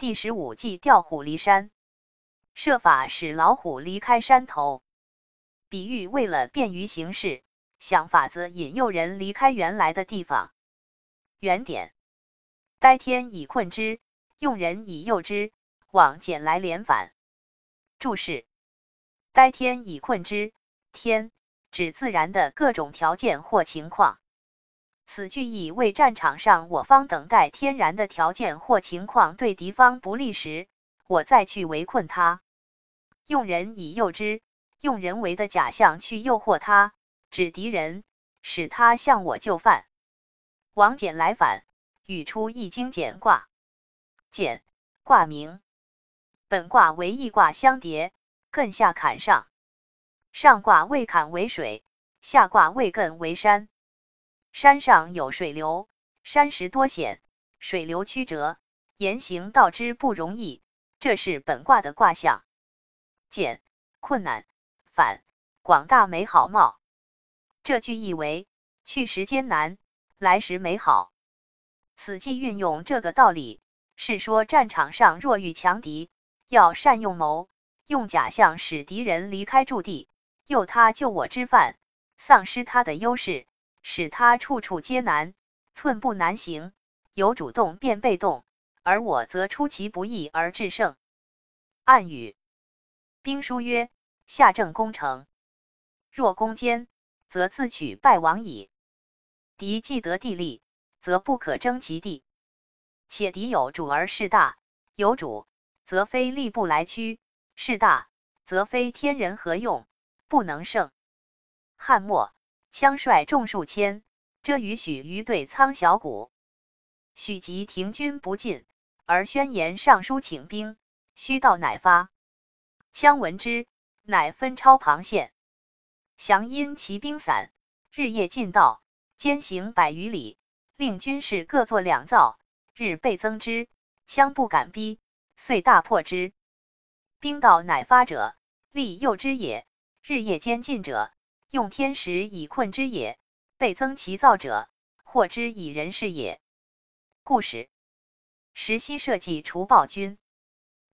第十五计调虎离山，设法使老虎离开山头。比喻为了便于行事，想法子引诱人离开原来的地方。原点：待天以困之，用人以诱之，往简来连返。注释：待天以困之，天指自然的各种条件或情况。此句意为战场上我方等待天然的条件或情况对敌方不利时，我再去围困他，用人以诱之，用人为的假象去诱惑他，指敌人，使他向我就范。王翦来反，语出易经简卦。简卦名，本卦为易卦相叠，艮下坎上。上卦为坎为水，下卦为艮为山。山上有水流，山石多险，水流曲折，言行道之不容易。这是本卦的卦象。简困难，反广大美好貌。这句意为去时艰难，来时美好。此计运用这个道理，是说战场上若遇强敌，要善用谋，用假象使敌人离开驻地，诱他救我之犯，丧失他的优势。使他处处皆难，寸步难行。有主动变被动，而我则出其不意而制胜。暗语：兵书曰：下正攻城，若攻坚，则自取败亡矣。敌既得地利，则不可争其地。且敌有主而势大，有主则非力不来屈，势大则非天人合用，不能胜。汉末。羌率众数千，遮于许于对苍小谷。许即停军不进，而宣言上书请兵，须到乃发。羌闻之，乃分超旁县。降因骑兵散，日夜进道，兼行百余里，令军士各作两造，日倍增之，羌不敢逼，遂大破之。兵到乃发者，利诱之也；日夜兼进者。用天时以困之也，倍增其造者，获之以人事也。故事：石溪社稷除暴君。